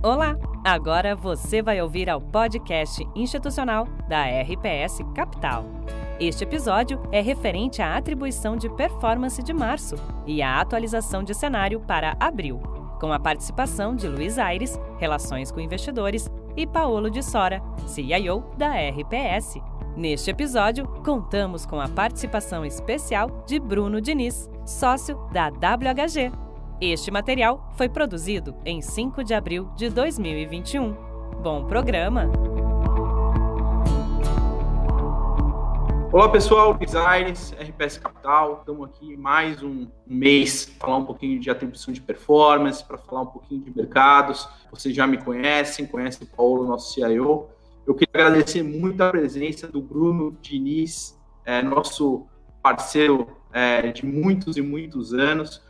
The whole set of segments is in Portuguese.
Olá! Agora você vai ouvir ao podcast institucional da RPS Capital. Este episódio é referente à atribuição de performance de março e à atualização de cenário para abril, com a participação de Luiz Aires, Relações com Investidores, e Paolo de Sora, CIO da RPS. Neste episódio, contamos com a participação especial de Bruno Diniz, sócio da WHG. Este material foi produzido em 5 de abril de 2021. Bom programa! Olá pessoal, Luiz RPS Capital. Estamos aqui mais um mês para falar um pouquinho de atribuição de performance, para falar um pouquinho de mercados. Vocês já me conhecem, conhecem o Paulo, nosso CIO. Eu queria agradecer muito a presença do Bruno Diniz, é, nosso parceiro é, de muitos e muitos anos.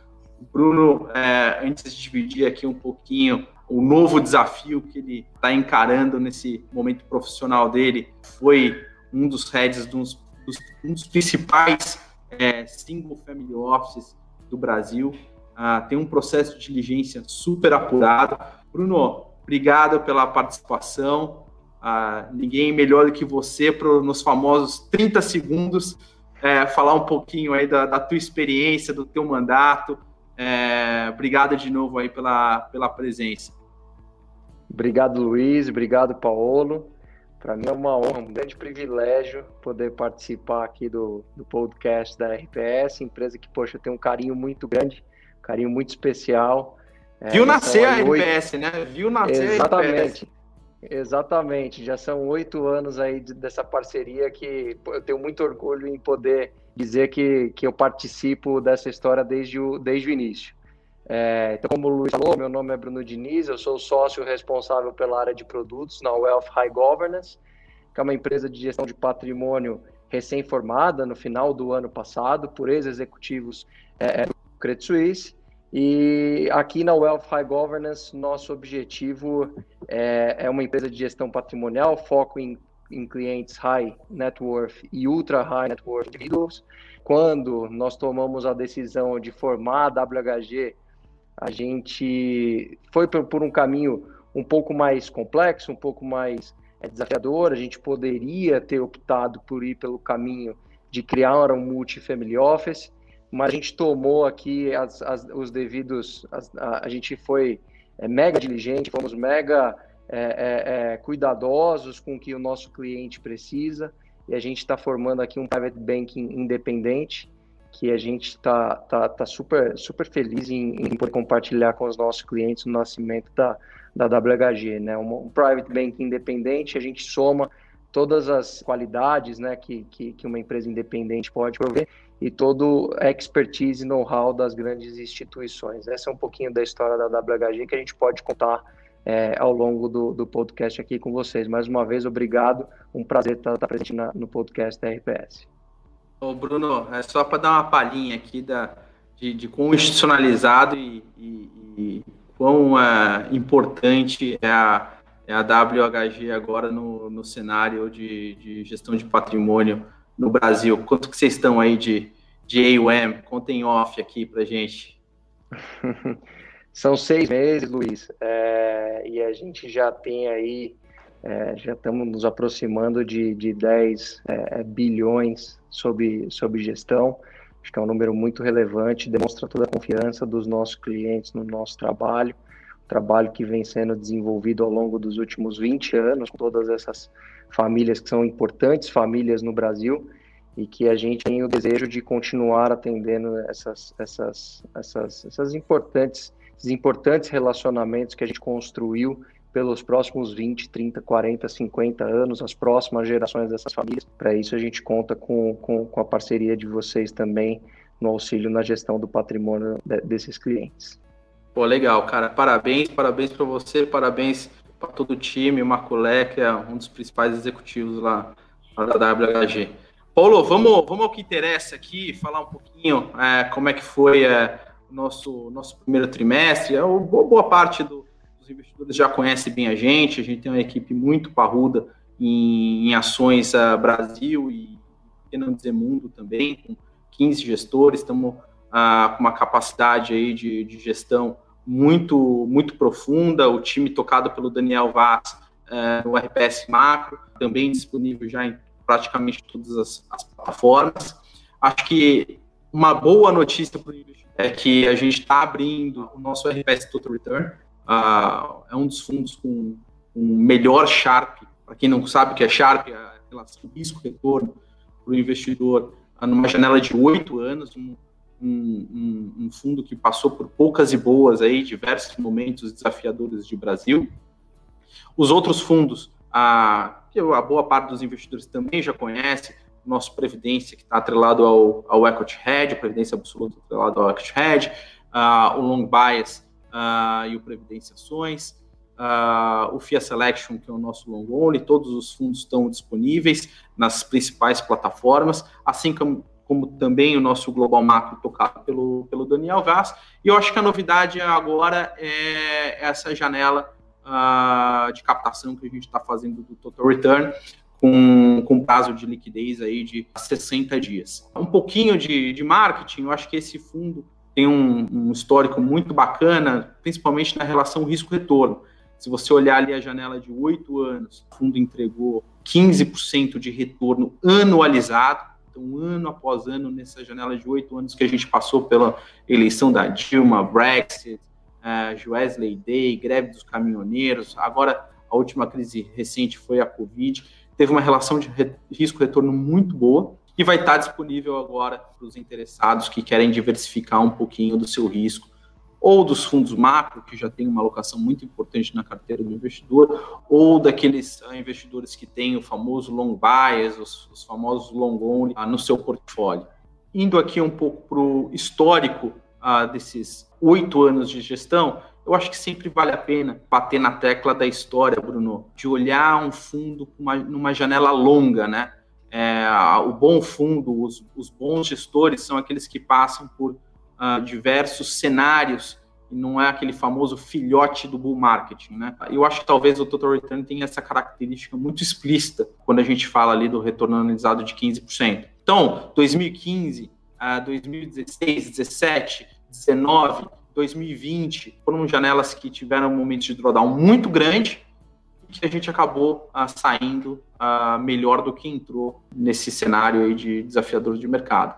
Bruno, é, antes de dividir aqui um pouquinho o novo desafio que ele está encarando nesse momento profissional dele, foi um dos heads dos, dos, um dos principais é, single family offices do Brasil. Ah, tem um processo de diligência super apurado. Bruno, obrigado pela participação ah, ninguém melhor do que você para nos famosos 30 segundos é, falar um pouquinho aí da, da, tua experiência, do teu mandato. É, obrigado de novo aí pela, pela presença. Obrigado, Luiz. Obrigado, Paulo. Para mim é uma honra, um grande privilégio poder participar aqui do, do podcast da RPS, empresa que, poxa, tem um carinho muito grande, um carinho muito especial. É, Viu nascer a RPS, né? Viu nascer Exatamente. a RPS. Exatamente, já são oito anos aí dessa parceria que eu tenho muito orgulho em poder dizer que, que eu participo dessa história desde o, desde o início. É, então, como o Luiz falou, meu nome é Bruno Diniz, eu sou sócio responsável pela área de produtos na Wealth High Governance, que é uma empresa de gestão de patrimônio recém-formada no final do ano passado por ex-executivos é, do Credit Suisse e aqui na Wealth High Governance, nosso objetivo é, é uma empresa de gestão patrimonial, foco em, em, clientes high net worth e ultra high net worth individuals. Quando nós tomamos a decisão de formar a WHG, a gente foi por, um caminho um pouco mais complexo, um pouco mais é, desafiador. A gente poderia ter optado por ir pelo caminho de criar um multi-family office, mas a gente tomou aqui as, as, os devidos, as, a, a, gente foi é, mega diligente, fomos mega é, é, é, cuidadosos com o que o nosso cliente precisa e a gente está formando aqui um private banking independente que a gente está tá, tá super, super feliz em, em, poder compartilhar com os nossos clientes o nascimento da, da WHG, né? Um, um private banking independente, a gente soma todas as qualidades né, que, que, que uma empresa independente pode prover e todo expertise e know-how das grandes instituições. Essa é um pouquinho da história da WHG que a gente pode contar é, ao longo do, do, podcast aqui com vocês. Mais uma vez, obrigado. Um prazer estar, estar presente na, no podcast da RPS. Ô Bruno, é só para dar uma palhinha aqui da, de, de quão institucionalizado e, e, e quão é, importante é a, é a WHG agora no, no cenário de, de gestão de patrimônio no Brasil? Quanto que vocês estão aí de, de AUM? Contem off aqui para gente. São seis meses, Luiz, é, e a gente já tem aí, é, já estamos nos aproximando de, de 10 é, bilhões sob, sob gestão. Acho que é um número muito relevante, demonstra toda a confiança dos nossos clientes no nosso trabalho, trabalho que vem sendo desenvolvido ao longo dos últimos 20 anos, com todas essas famílias que são importantes famílias no Brasil e que a gente tem o desejo de continuar atendendo essas, essas, essas, essas importantes, esses importantes relacionamentos que a gente construiu pelos próximos 20, 30, 40, 50 anos, as próximas gerações dessas famílias. Para isso, a gente conta com, com, com, a parceria de vocês também no auxílio na gestão do patrimônio de, desses clientes. Pô, legal, cara. Parabéns, parabéns para você, parabéns para todo o time, o Maculé, que é um dos principais executivos lá, lá da WHG. Paulo, vamos, vamos ao que interessa aqui, falar um pouquinho é, como é que foi é, nosso, nosso primeiro trimestre. É, boa parte do, dos investidores já conhece bem a gente, a gente tem uma equipe muito parruda em, em ações uh, Brasil e, não dizer mundo também, com 15 gestores, estamos uh, com uma capacidade aí de, de gestão muito, muito profunda, o time tocado pelo Daniel Vaz é, no RPS Macro, também disponível já em praticamente todas as, as plataformas. Acho que uma boa notícia para o é que a gente está abrindo o nosso RPS Total Return, uh, é um dos fundos com, com melhor Sharp, para quem não sabe o que é Sharp, é a relação risco-retorno para o investidor, uh, numa janela de oito anos, um, um, um, fundo que passou por poucas e boas aí, diversos momentos desafiadores de Brasil. Os outros fundos, a, que a boa parte dos investidores também já conhece, o nosso Previdência, que está atrelado ao, ao Equity Hedge, Previdência Absoluta atrelado ao Equity Hedge, uh, o Long Bias uh, e o Previdência Ações, uh, o FIA Selection, que é o nosso long only, todos os fundos estão disponíveis nas principais plataformas, assim como, como também o nosso Global Macro tocado pelo, pelo Daniel Vaz. E eu acho que a novidade agora é essa janela uh, de captação que a gente está fazendo do Total Return, com, com prazo de liquidez aí de 60 dias. Um pouquinho de, de marketing, eu acho que esse fundo tem um, um histórico muito bacana, principalmente na relação risco-retorno. Se você olhar ali a janela de oito anos, o fundo entregou 15% de retorno anualizado, então ano após ano, nessa janela de oito anos que a gente passou pela eleição da Dilma, Brexit, uh, Wesley Day, greve dos caminhoneiros, agora a última crise recente foi a Covid, teve uma relação de risco-retorno muito boa e vai estar disponível agora para os interessados que querem diversificar um pouquinho do seu risco ou dos fundos macro, que já tem uma alocação muito importante na carteira do investidor, ou daqueles uh, investidores que têm o famoso long bias, os, os famosos long only uh, no seu portfólio. Indo aqui um pouco para o histórico uh, desses oito anos de gestão, eu acho que sempre vale a pena bater na tecla da história, Bruno, de olhar um fundo uma, numa janela longa, né? É, o bom fundo, os, os, bons gestores são aqueles que passam por uh, diversos cenários e não é aquele famoso filhote do bull marketing, né? Eu acho que talvez o total return tenha essa característica muito explícita quando a gente fala ali do retorno analisado de 15%. Então, 2015, uh, 2016, 17, 19, 2020 foram janelas que tiveram momentos de drawdown muito grande que a gente acabou uh, saindo uh, melhor do que entrou nesse cenário aí de desafiador de mercado.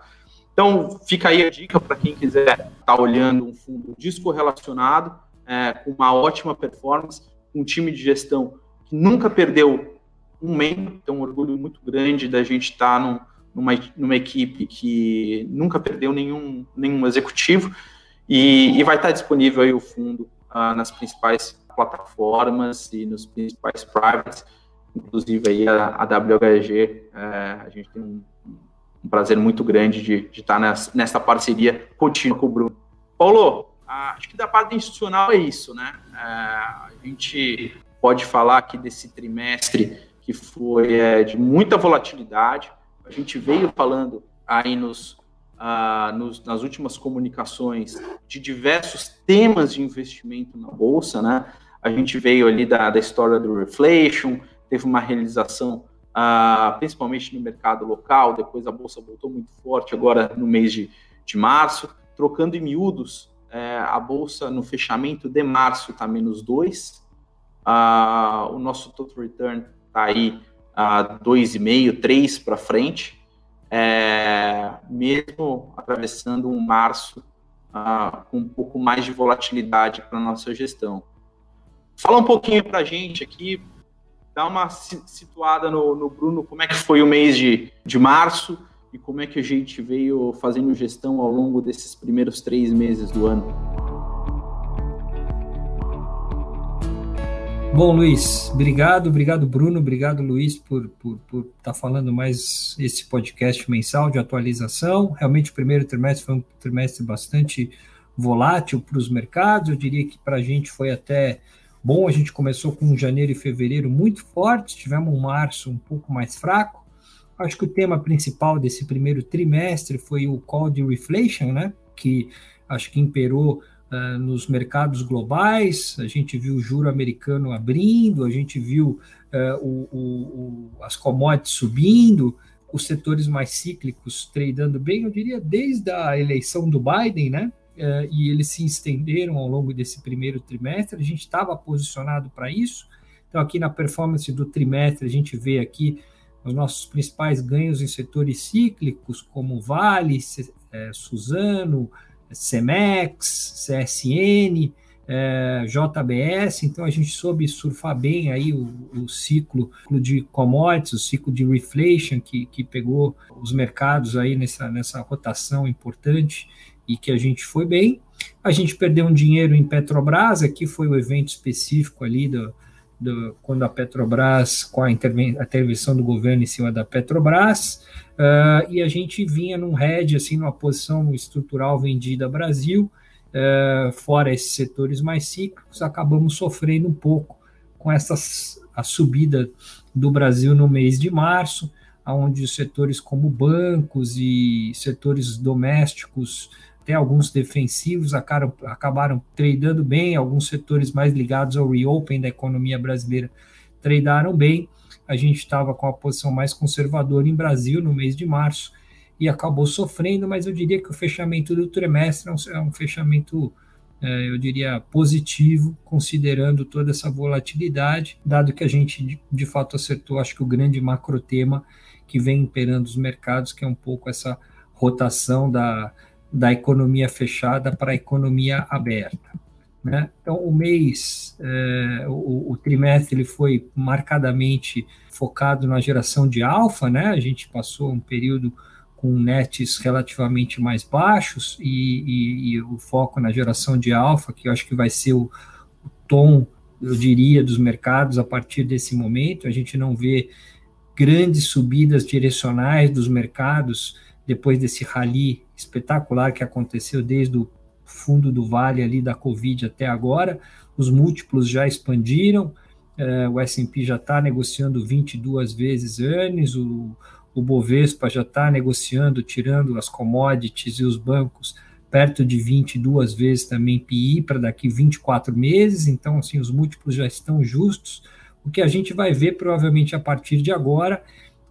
Então, fica aí a dica para quem quiser estar tá olhando um fundo descorrelacionado, é, com uma ótima performance, um time de gestão que nunca perdeu um membro, então um orgulho muito grande da gente estar tá num, numa, numa equipe que nunca perdeu nenhum, nenhum executivo e, e vai estar disponível aí o fundo ah, nas principais plataformas e nos principais privates, inclusive aí a, a WHG, é, a gente tem um, um, prazer muito grande de, de estar nessa, nessa parceria contínua com o Bruno. Paulo, acho que da parte institucional é isso, né? É, a gente pode falar aqui desse trimestre que foi é, de muita volatilidade. A gente veio falando aí nos ah, nos, nas últimas comunicações de diversos temas de investimento na bolsa, né? A gente veio ali da, da história do reflation, teve uma realização ah, principalmente no mercado local, depois a bolsa voltou muito forte agora no mês de, de março, trocando em miúdos, é, a bolsa no fechamento de março está menos 2, ah, o nosso total return está aí a 2,5, 3 para frente, é, mesmo atravessando um março ah, com um pouco mais de volatilidade para nossa gestão. Fala um pouquinho para a gente aqui, dá uma situada no, no, Bruno, como é que foi o mês de, de março e como é que a gente veio fazendo gestão ao longo desses primeiros três meses do ano. Bom, Luiz, obrigado, obrigado, Bruno, obrigado, Luiz, por estar por, por tá falando mais esse podcast mensal de atualização. Realmente, o primeiro trimestre foi um trimestre bastante volátil para os mercados. Eu diria que para a gente foi até bom. A gente começou com janeiro e fevereiro muito fortes, tivemos um março um pouco mais fraco. Acho que o tema principal desse primeiro trimestre foi o call de reflation, né? Que acho que imperou uh, nos mercados globais, a gente viu o juro americano abrindo, a gente viu uh, o, o, o, as commodities subindo, os setores mais cíclicos tradando bem, eu diria desde a eleição do Biden, né? uh, e eles se estenderam ao longo desse primeiro trimestre. A gente estava posicionado para isso. Então, aqui na performance do trimestre, a gente vê aqui os nossos principais ganhos em setores cíclicos, como Vale, é, Suzano, Cemex, CSN, é, JBS, então a gente soube surfar bem aí o, o, ciclo de commodities, o ciclo de reflation que, que pegou os mercados aí nessa, nessa rotação importante e que a gente foi bem. A gente perdeu um dinheiro em Petrobras, aqui foi o evento específico ali do, do quando a Petrobras, com a, a intervenção do governo em cima da Petrobras, uh, e a gente vinha num head, assim, numa posição estrutural vendida Brasil, é, fora esses setores mais cíclicos, acabamos sofrendo um pouco com essa a subida do Brasil no mês de março, onde setores como bancos e setores domésticos, até alguns defensivos, acabaram, acabaram tradando bem, alguns setores mais ligados ao reopen da economia brasileira tradaram bem. A gente estava com a posição mais conservadora em Brasil no mês de março, e acabou sofrendo, mas eu diria que o fechamento do trimestre é um, é fechamento, é, eu diria, positivo, considerando toda essa volatilidade, dado que a gente de, de fato acertou, acho que o grande macro tema que vem imperando os mercados, que é um pouco essa rotação da, da economia fechada para a economia aberta. Né? Então, o mês, é, o, o, trimestre, ele foi marcadamente focado na geração de alfa, né? A gente passou um período com nets relativamente mais baixos e, e, e, o foco na geração de alfa, que eu acho que vai ser o, o, tom, eu diria, dos mercados a partir desse momento. A gente não vê grandes subidas direcionais dos mercados depois desse rally espetacular que aconteceu desde o fundo do vale ali da Covid até agora. Os múltiplos já expandiram, eh, o S&P já está negociando 22 vezes earnings, o, o Bovespa já está negociando, tirando as commodities e os bancos perto de 22 vezes também PI para daqui 24 meses, então assim os múltiplos já estão justos. O que a gente vai ver provavelmente a partir de agora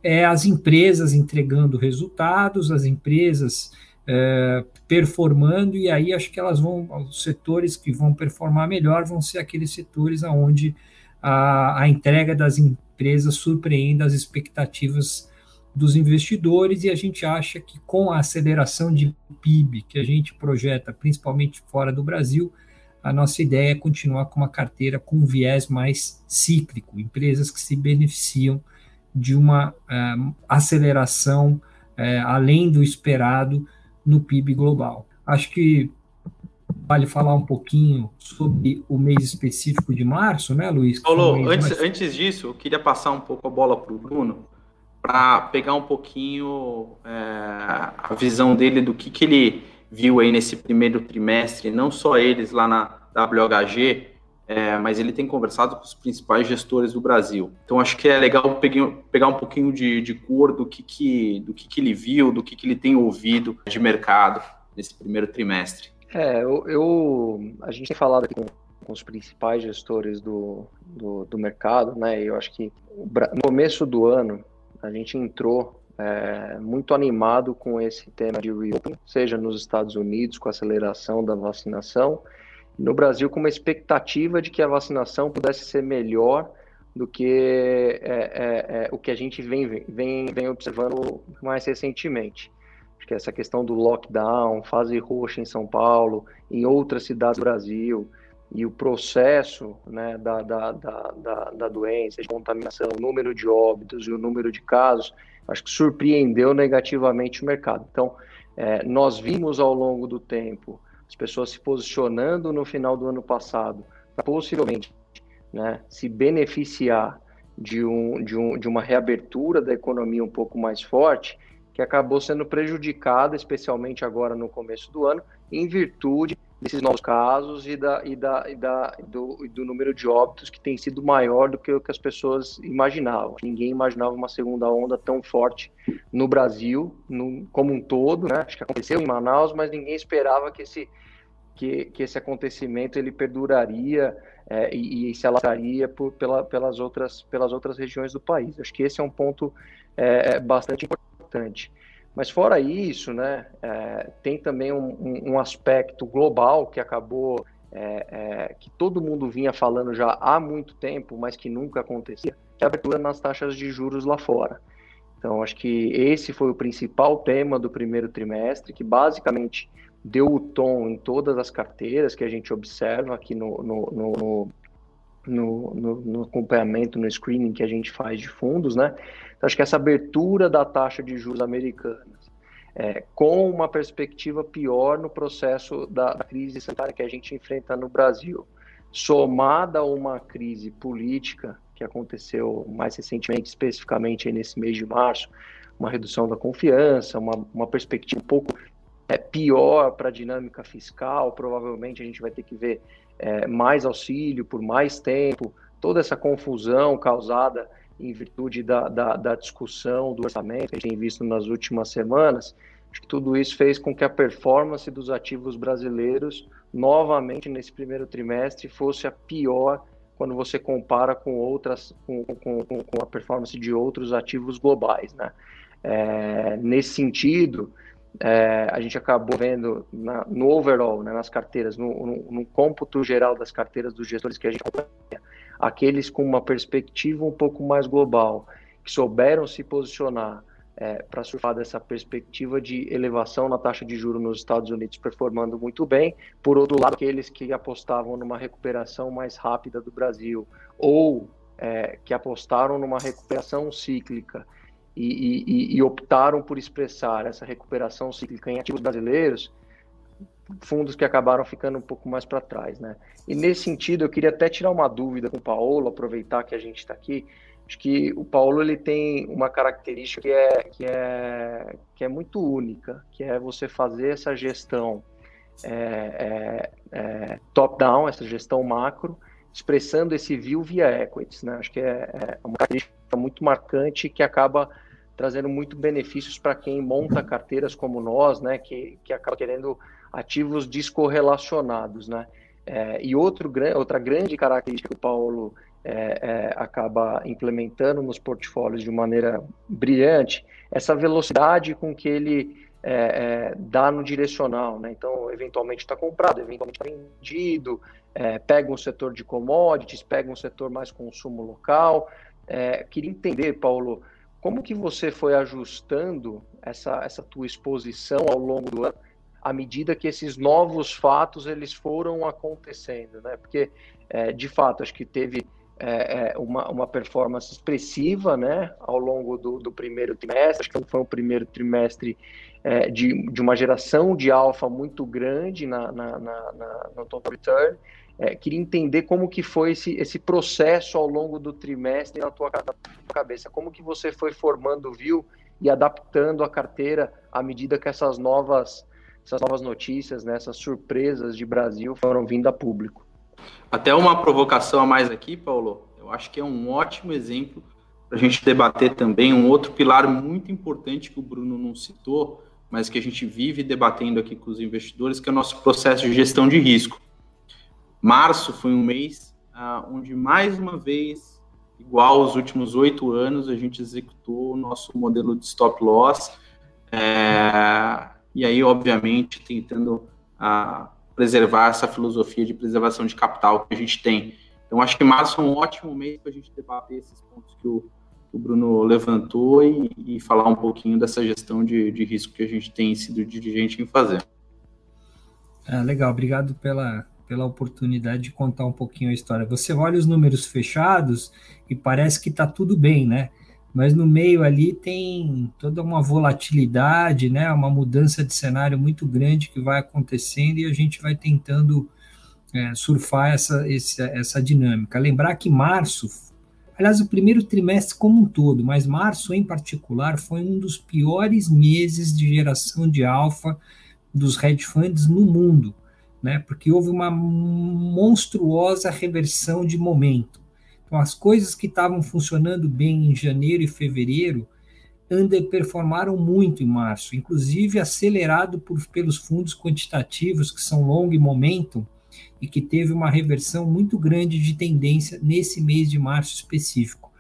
é as empresas entregando resultados, as empresas é, performando, e aí acho que elas vão, os setores que vão performar melhor vão ser aqueles setores onde a, a entrega das empresas surpreende as expectativas dos investidores e a gente acha que com a aceleração de PIB que a gente projeta, principalmente fora do Brasil, a nossa ideia é continuar com uma carteira com um viés mais cíclico, empresas que se beneficiam de uma uh, aceleração uh, além do esperado no PIB global. Acho que vale falar um pouquinho sobre o mês específico de março, né, Luiz? Paulo, antes, mais... antes disso, eu queria passar um pouco a bola para o Bruno, para pegar um pouquinho é, a visão dele do que, que ele viu aí nesse primeiro trimestre, não só eles lá na WHG, é, mas ele tem conversado com os principais gestores do Brasil. Então acho que é legal pegar um pouquinho de, de cor do que, que, do que, que ele viu, do que, que ele tem ouvido de mercado nesse primeiro trimestre. É, eu, eu a gente tem falado aqui com, com os principais gestores do, do, do mercado, né? Eu acho que no começo do ano a gente entrou é, muito animado com esse tema de reopen, seja nos Estados Unidos com a aceleração da vacinação, no Brasil com uma expectativa de que a vacinação pudesse ser melhor do que é, é, é o que a gente vem, vem, vem observando mais recentemente. Acho que essa questão do lockdown, fase roxa em São Paulo, em outras cidades do Brasil, e o processo né, da, da, da, da, doença, de contaminação, o número de óbitos e o número de casos, acho que surpreendeu negativamente o mercado. Então, é, nós vimos ao longo do tempo as pessoas se posicionando no final do ano passado para possivelmente né, se beneficiar de, um, de, um, de uma reabertura da economia um pouco mais forte, que acabou sendo prejudicada, especialmente agora no começo do ano, em virtude desses novos casos e, da, e, da, e, da, do, do número de óbitos que tem sido maior do que o que as pessoas imaginavam. Ninguém imaginava uma segunda onda tão forte no Brasil, no, como um todo, né? Acho que aconteceu em Manaus, mas ninguém esperava que esse, que, que esse acontecimento ele perduraria é, e, e, se alastraria por, pela, pelas, outras, pelas outras regiões do país. Acho que esse é um ponto é, é bastante importante. Mas fora isso, né, é, tem também um, um, aspecto global que acabou, é, é, que todo mundo vinha falando já há muito tempo, mas que nunca acontecia, que é a abertura nas taxas de juros lá fora. Então, acho que esse foi o principal tema do primeiro trimestre, que basicamente deu o tom em todas as carteiras que a gente observa aqui no, no, no, no, no, no acompanhamento, no screening que a gente faz de fundos, né? Então, acho que essa abertura da taxa de juros americanas, é, com uma perspectiva pior no processo da, da crise sanitária que a gente enfrenta no Brasil, somada a uma crise política que aconteceu mais recentemente, especificamente nesse mês de março, uma redução da confiança, uma, uma perspectiva um pouco é, pior para a dinâmica fiscal, provavelmente a gente vai ter que ver é, mais auxílio por mais tempo, toda essa confusão causada em virtude da, da, da, discussão do orçamento que a gente tem visto nas últimas semanas, acho que tudo isso fez com que a performance dos ativos brasileiros, novamente nesse primeiro trimestre, fosse a pior quando você compara com outras, com, com, com a performance de outros ativos globais, né? É, nesse sentido, é, a gente acabou vendo na, no overall, né, nas carteiras, no, no, no, cômputo geral das carteiras dos gestores que a gente acompanha, aqueles com uma perspectiva um pouco mais global, que souberam se posicionar é, para surfar dessa perspectiva de elevação na taxa de juros nos Estados Unidos performando muito bem. Por outro lado, aqueles que apostavam numa recuperação mais rápida do Brasil ou é, que apostaram numa recuperação cíclica e, e, e, optaram por expressar essa recuperação cíclica em ativos brasileiros, fundos que acabaram ficando um pouco mais para trás, né? E nesse sentido, eu queria até tirar uma dúvida com o Paulo, aproveitar que a gente está aqui. Acho que o Paulo ele tem uma característica que é, que é, que é muito única, que é você fazer essa gestão é, é, é, top-down, essa gestão macro, expressando esse view via equities. Né? Acho que é, é uma característica muito marcante que acaba trazendo muito benefícios para quem monta carteiras como nós, né? que, que acaba querendo ativos descorrelacionados. Né? É, e outro, outra grande característica que o Paulo é, é, acaba implementando nos portfólios de maneira brilhante, essa velocidade com que ele é, é dá no direcional, né? Então, eventualmente está comprado, eventualmente está vendido, é, pega um setor de commodities, pega um setor mais consumo local. É, queria entender, Paulo, como que você foi ajustando essa, essa tua exposição ao longo do ano, à medida que esses novos fatos eles foram acontecendo, né? Porque, de fato, acho que teve é, é, uma, uma performance expressiva né, ao longo do, do primeiro trimestre. Acho que foi um primeiro trimestre é, de, de uma geração de alfa muito grande na, na, na, na no total return. É, queria entender como que foi esse, esse processo ao longo do trimestre na tua, na tua cabeça. Como que você foi formando o view e adaptando a carteira à medida que essas novas, essas novas notícias, né, essas surpresas de Brasil foram vindo a público. Até uma provocação a mais aqui, Paulo. Eu acho que é um ótimo exemplo para a gente debater também um outro pilar muito importante que o Bruno não citou, mas que a gente vive debatendo aqui com os investidores, que é o nosso processo de gestão de risco. Março foi um mês ah, onde, mais uma vez, igual aos últimos oito anos, a gente executou o nosso modelo de stop loss. É, e aí, obviamente, tentando ah, preservar essa filosofia de preservação de capital que a gente tem. Então, acho que março é um ótimo mês para a gente debater esses pontos que o, o Bruno levantou e, e, falar um pouquinho dessa gestão de, de risco que a gente tem sido dirigente em fazer. Ah, legal, obrigado pela, pela oportunidade de contar um pouquinho a história. Você olha os números fechados e parece que está tudo bem, né? mas no meio ali tem toda uma volatilidade, né, uma mudança de cenário muito grande que vai acontecendo e a gente vai tentando é, surfar essa, essa, essa dinâmica. Lembrar que março, aliás, o primeiro trimestre como um todo, mas março em particular foi um dos piores meses de geração de alfa dos hedge funds no mundo, né, porque houve uma monstruosa reversão de momento. Então, as coisas que estavam funcionando bem em janeiro e fevereiro underperformaram muito em março, inclusive acelerado por, pelos fundos quantitativos, que são long momentum, e que teve uma reversão muito grande de tendência nesse mês de março específico.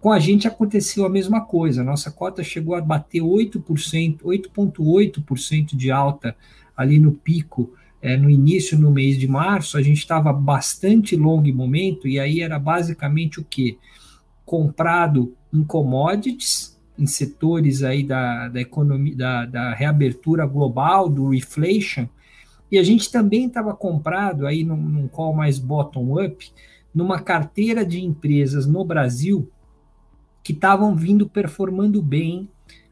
Com a gente aconteceu a mesma coisa, nossa cota chegou a bater 8%, 8,8% de alta ali no pico, é, no início, no mês de março, a gente estava bastante longo momento, e aí era basicamente o quê? Comprado em commodities, em setores aí da, da economia, da, da reabertura global, do reflation, e a gente também estava comprado aí num, num call mais bottom-up, numa carteira de empresas no Brasil que estavam vindo performando bem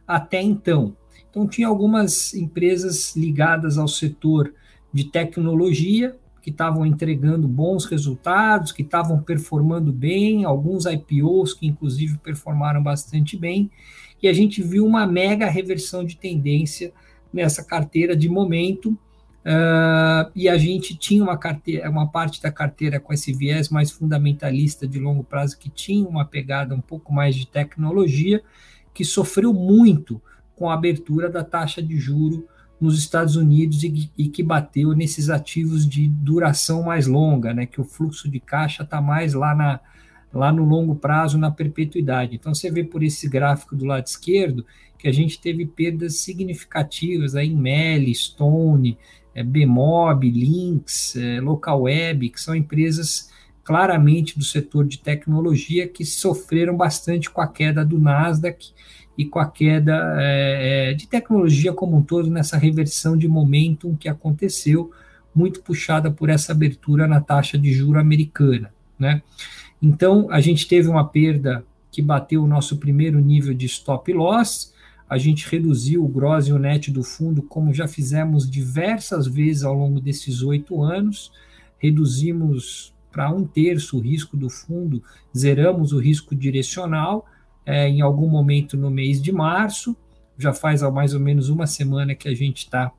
até então. Então, tinha algumas empresas ligadas ao setor de tecnologia que estavam entregando bons resultados, que estavam performando bem, alguns IPOs que inclusive performaram bastante bem, e a gente viu uma mega reversão de tendência nessa carteira de momento, uh, e a gente tinha uma carteira, uma parte da carteira com esse viés mais fundamentalista de longo prazo, que tinha uma pegada um pouco mais de tecnologia, que sofreu muito com a abertura da taxa de juro nos Estados Unidos e, e, que bateu nesses ativos de duração mais longa, né, que o fluxo de caixa está mais lá, na, lá no longo prazo, na perpetuidade. Então, você vê por esse gráfico do lado esquerdo que a gente teve perdas significativas aí em Meli, Stone, é, Bmob, Lynx, é, que são empresas claramente do setor de tecnologia que sofreram bastante com a queda do Nasdaq e com a queda é, é, de tecnologia como um todo, nessa reversão de momentum que aconteceu, muito puxada por essa abertura na taxa de juro americana. Né? Então, a gente teve uma perda que bateu o nosso primeiro nível de stop loss, a gente reduziu o gross e o net do fundo, como já fizemos diversas vezes ao longo desses oito anos, reduzimos para um terço o risco do fundo, zeramos o risco direcional, é, em algum momento no mês de março. Já faz mais ou menos uma semana que a gente está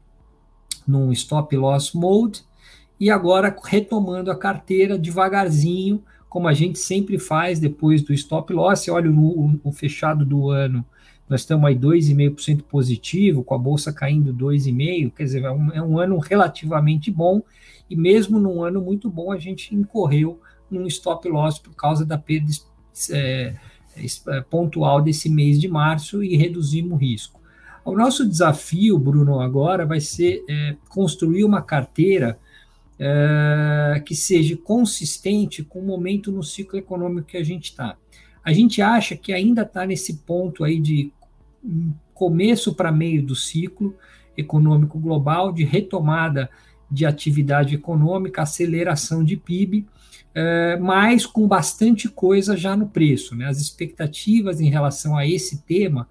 num stop loss mode. E agora retomando a carteira devagarzinho, como a gente sempre faz depois do stop loss. Olha o, o fechado do ano, nós estamos aí 2,5% positivo, com a bolsa caindo 2,5%, quer dizer, é um, é um ano relativamente bom. E mesmo num ano muito bom, a gente incorreu num stop loss por causa da perda é, é, pontual desse mês de março e reduzimos o risco. O nosso desafio, Bruno, agora vai ser é, construir uma carteira é, que seja consistente com o momento no ciclo econômico que a gente está. A gente acha que ainda está nesse ponto aí de começo para meio do ciclo econômico global, de retomada de atividade econômica, aceleração de PIB, é, mas com bastante coisa já no preço. Né? As expectativas em relação a esse tema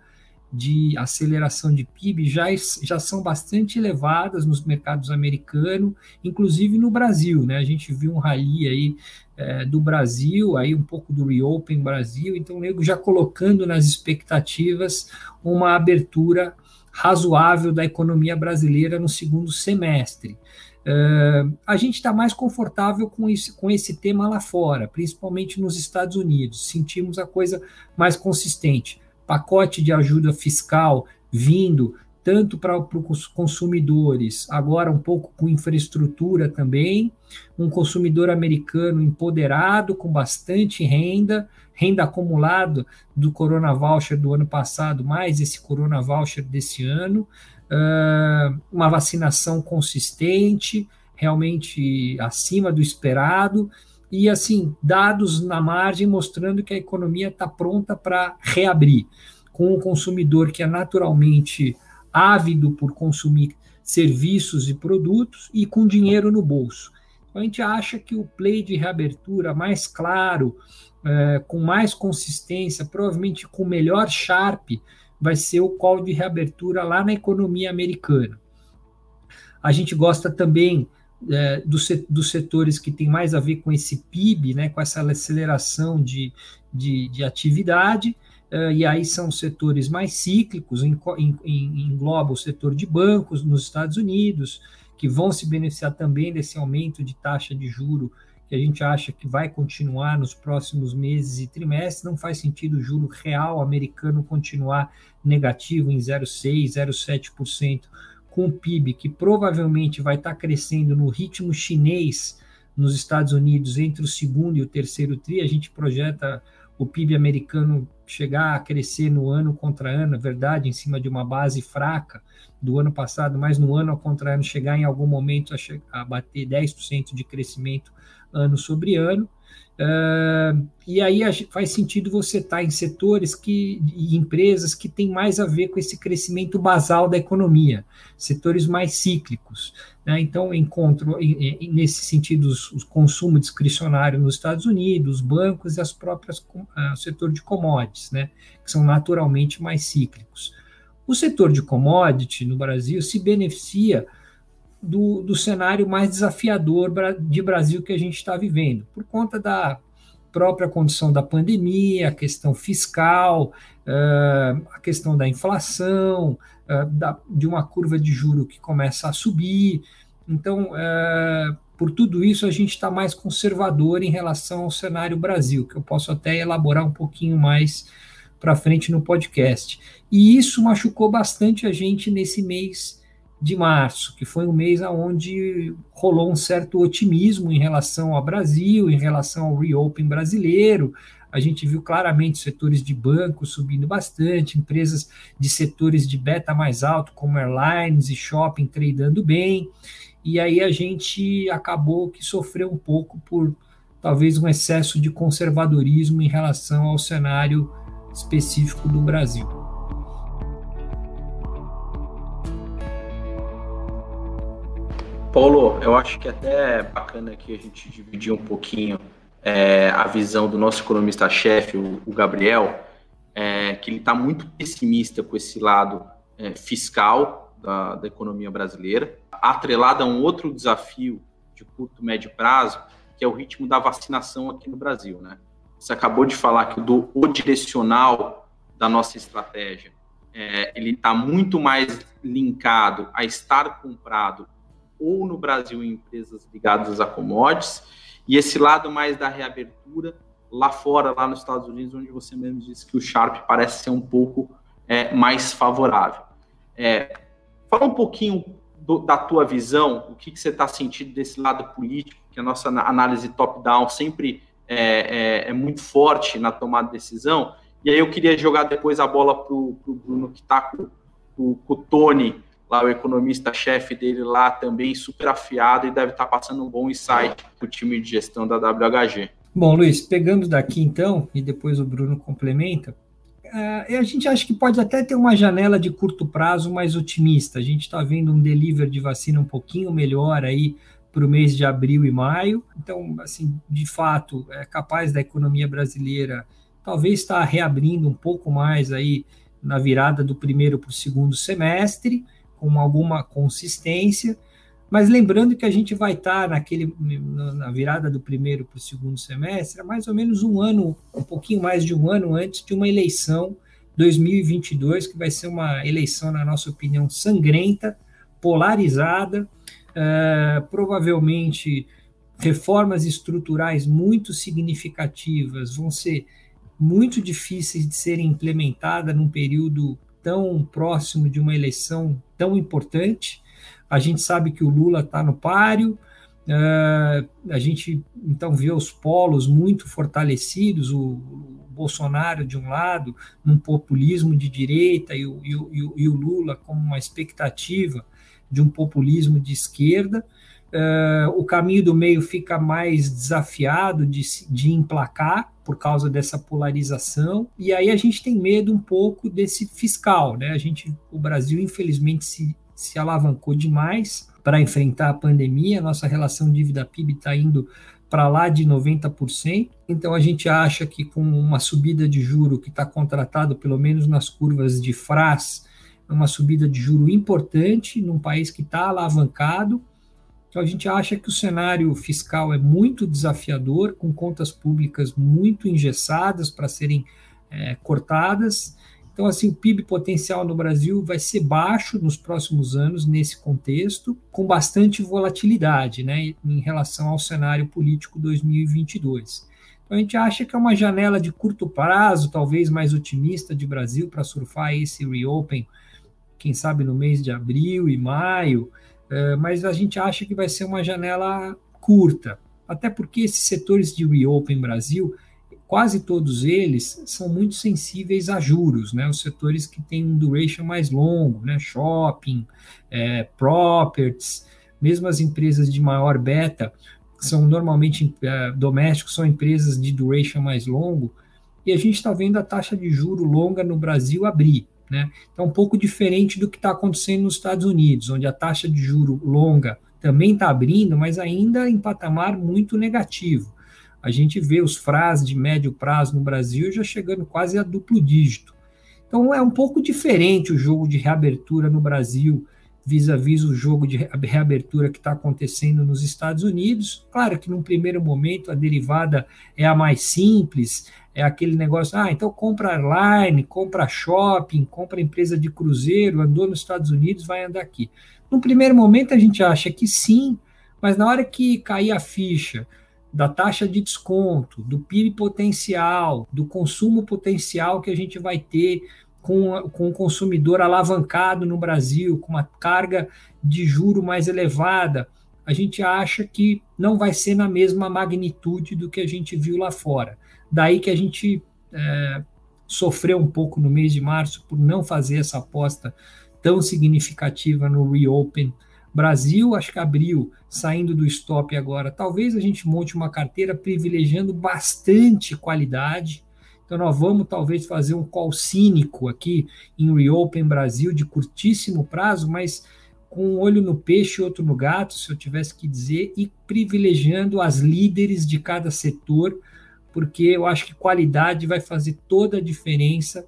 de aceleração de PIB já, já são bastante elevadas nos mercados americanos, inclusive no Brasil. Né? A gente viu um rally aí é, do Brasil, aí um pouco do Reopen Brasil, então nego já colocando nas expectativas uma abertura razoável da economia brasileira no segundo semestre. Uh, a gente está mais confortável com, isso, com esse tema lá fora, principalmente nos Estados Unidos. Sentimos a coisa mais consistente. Pacote de ajuda fiscal vindo tanto para os consumidores, agora um pouco com infraestrutura também, um consumidor americano empoderado, com bastante renda, renda acumulada do Corona Voucher do ano passado, mais esse Corona Voucher desse ano, uh, uma vacinação consistente, realmente acima do esperado, e assim, dados na margem mostrando que a economia está pronta para reabrir, com o consumidor que é naturalmente ávido por consumir serviços e produtos e com dinheiro no bolso. Então, a gente acha que o play de reabertura mais claro, é, com mais consistência, provavelmente com melhor Sharp, vai ser o call de reabertura lá na economia americana. A gente gosta também é, dos, dos setores que tem mais a ver com esse PIB, né, com essa aceleração de, de, de atividade, é, e aí são setores mais cíclicos, engloba o setor de bancos nos Estados Unidos, que vão se beneficiar também desse aumento de taxa de juro que a gente acha que vai continuar nos próximos meses e trimestres, não faz sentido o juro real americano continuar negativo em 0,6%, 0,7%, com o PIB que provavelmente vai estar crescendo no ritmo chinês nos Estados Unidos entre o segundo e o terceiro TRI, a gente projeta o PIB americano chegar a crescer no ano contra ano, é verdade, em cima de uma base fraca do ano passado, mas no ano contra ano chegar em algum momento a, a bater 10% de crescimento ano sobre ano. Uh, e aí faz sentido você estar tá em setores que, e empresas que têm mais a ver com esse crescimento basal da economia, setores mais cíclicos. Né? Então, encontro nesse sentido o consumo discricionário nos Estados Unidos, os bancos e as próprias o setor de commodities, né? que são naturalmente mais cíclicos. O setor de commodity no Brasil se beneficia do, do cenário mais desafiador de Brasil que a gente está vivendo, por conta da própria condição da pandemia, a questão fiscal, uh, a questão da inflação, uh, da, de uma curva de juro que começa a subir. Então, uh, por tudo isso, a gente está mais conservador em relação ao cenário Brasil, que eu posso até elaborar um pouquinho mais para frente no podcast. E isso machucou bastante a gente nesse mês de março, que foi um mês onde rolou um certo otimismo em relação ao Brasil, em relação ao reopen brasileiro. A gente viu claramente setores de banco subindo bastante, empresas de setores de beta mais alto, como airlines e shopping, tradando bem. E aí a gente acabou que sofreu um pouco por talvez um excesso de conservadorismo em relação ao cenário específico do Brasil. Paulo, eu acho que até é bacana que a gente dividir um pouquinho é, a visão do nosso economista-chefe, o, o, Gabriel, é, que ele está muito pessimista com esse lado é, fiscal da, da, economia brasileira, atrelado a um outro desafio de curto médio prazo, que é o ritmo da vacinação aqui no Brasil. Né? Você acabou de falar que do, o direcional da nossa estratégia é, ele está muito mais linkado a estar comprado ou no Brasil em empresas ligadas a commodities, e esse lado mais da reabertura lá fora, lá nos Estados Unidos, onde você mesmo disse que o Sharp parece ser um pouco é, mais favorável. É, fala um pouquinho do, da tua visão, o que, que você está sentindo desse lado político, que a nossa análise top-down sempre é, é, é, muito forte na tomada de decisão. E aí eu queria jogar depois a bola para o Bruno, que está com, com, com o Tony lá o economista-chefe dele lá também super afiado e deve estar tá passando um bom insight para o time de gestão da WHG. Bom, Luiz, pegando daqui então, e depois o Bruno complementa, uh, a gente acha que pode até ter uma janela de curto prazo mais otimista. A gente está vendo um delivery de vacina um pouquinho melhor aí para o mês de abril e maio. Então, assim, de fato, é capaz da economia brasileira talvez estar tá reabrindo um pouco mais aí na virada do primeiro para o segundo semestre com alguma consistência, mas lembrando que a gente vai estar naquele, na virada do primeiro para o segundo semestre, mais ou menos um ano, um pouquinho mais de um ano antes de uma eleição 2022, que vai ser uma eleição, na nossa opinião, sangrenta, polarizada, uh, provavelmente reformas estruturais muito significativas vão ser muito difíceis de serem implementadas num período tão próximo de uma eleição tão importante. A gente sabe que o Lula está no páreo, uh, a gente então vê os polos muito fortalecidos, o, o, Bolsonaro de um lado, num populismo de direita, e o, e o, e o Lula como uma expectativa de um populismo de esquerda. Uh, o caminho do meio fica mais desafiado de, de emplacar por causa dessa polarização e aí a gente tem medo um pouco desse fiscal, né? A gente, o Brasil infelizmente se, se alavancou demais para enfrentar a pandemia, nossa relação dívida PIB está indo para lá de 90%. Então a gente acha que com uma subida de juro que está contratado pelo menos nas curvas de FRAS, uma subida de juro importante num país que está alavancado então, a gente acha que o cenário fiscal é muito desafiador, com contas públicas muito engessadas para serem é, cortadas. Então, assim, o PIB potencial no Brasil vai ser baixo nos próximos anos nesse contexto, com bastante volatilidade né, em relação ao cenário político 2022. Então, a gente acha que é uma janela de curto prazo, talvez mais otimista de Brasil para surfar esse reopen, quem sabe no mês de abril e maio, mas a gente acha que vai ser uma janela curta, até porque esses setores de reopen Brasil, quase todos eles são muito sensíveis a juros, né? Os setores que têm um duration mais longo, né? Shopping, é, properties, mesmo as empresas de maior beta, são normalmente é, domésticos, são empresas de duration mais longo, e a gente está vendo a taxa de juro longa no Brasil abrir. Né? Então, um pouco diferente do que está acontecendo nos Estados Unidos, onde a taxa de juro longa também está abrindo, mas ainda em patamar muito negativo. A gente vê os FRAs de médio prazo no Brasil já chegando quase a duplo dígito. Então, é um pouco diferente o jogo de reabertura no Brasil vis-à-vis -vis o jogo de reabertura que está acontecendo nos Estados Unidos. Claro que num primeiro momento a derivada é a mais simples, é aquele negócio, ah, então compra airline, compra shopping, compra empresa de cruzeiro, andou nos Estados Unidos, vai andar aqui. No primeiro momento a gente acha que sim, mas na hora que cair a ficha da taxa de desconto, do PIB potencial, do consumo potencial que a gente vai ter com, com o consumidor alavancado no Brasil, com uma carga de juro mais elevada, a gente acha que não vai ser na mesma magnitude do que a gente viu lá fora. Daí que a gente é, sofreu um pouco no mês de março por não fazer essa aposta tão significativa no Reopen Brasil. Acho que abriu, saindo do stop agora. Talvez a gente monte uma carteira privilegiando bastante qualidade. Então, nós vamos talvez fazer um call cínico aqui em Reopen Brasil de curtíssimo prazo, mas com um olho no peixe e outro no gato, se eu tivesse que dizer, e privilegiando as líderes de cada setor porque eu acho que qualidade vai fazer toda a diferença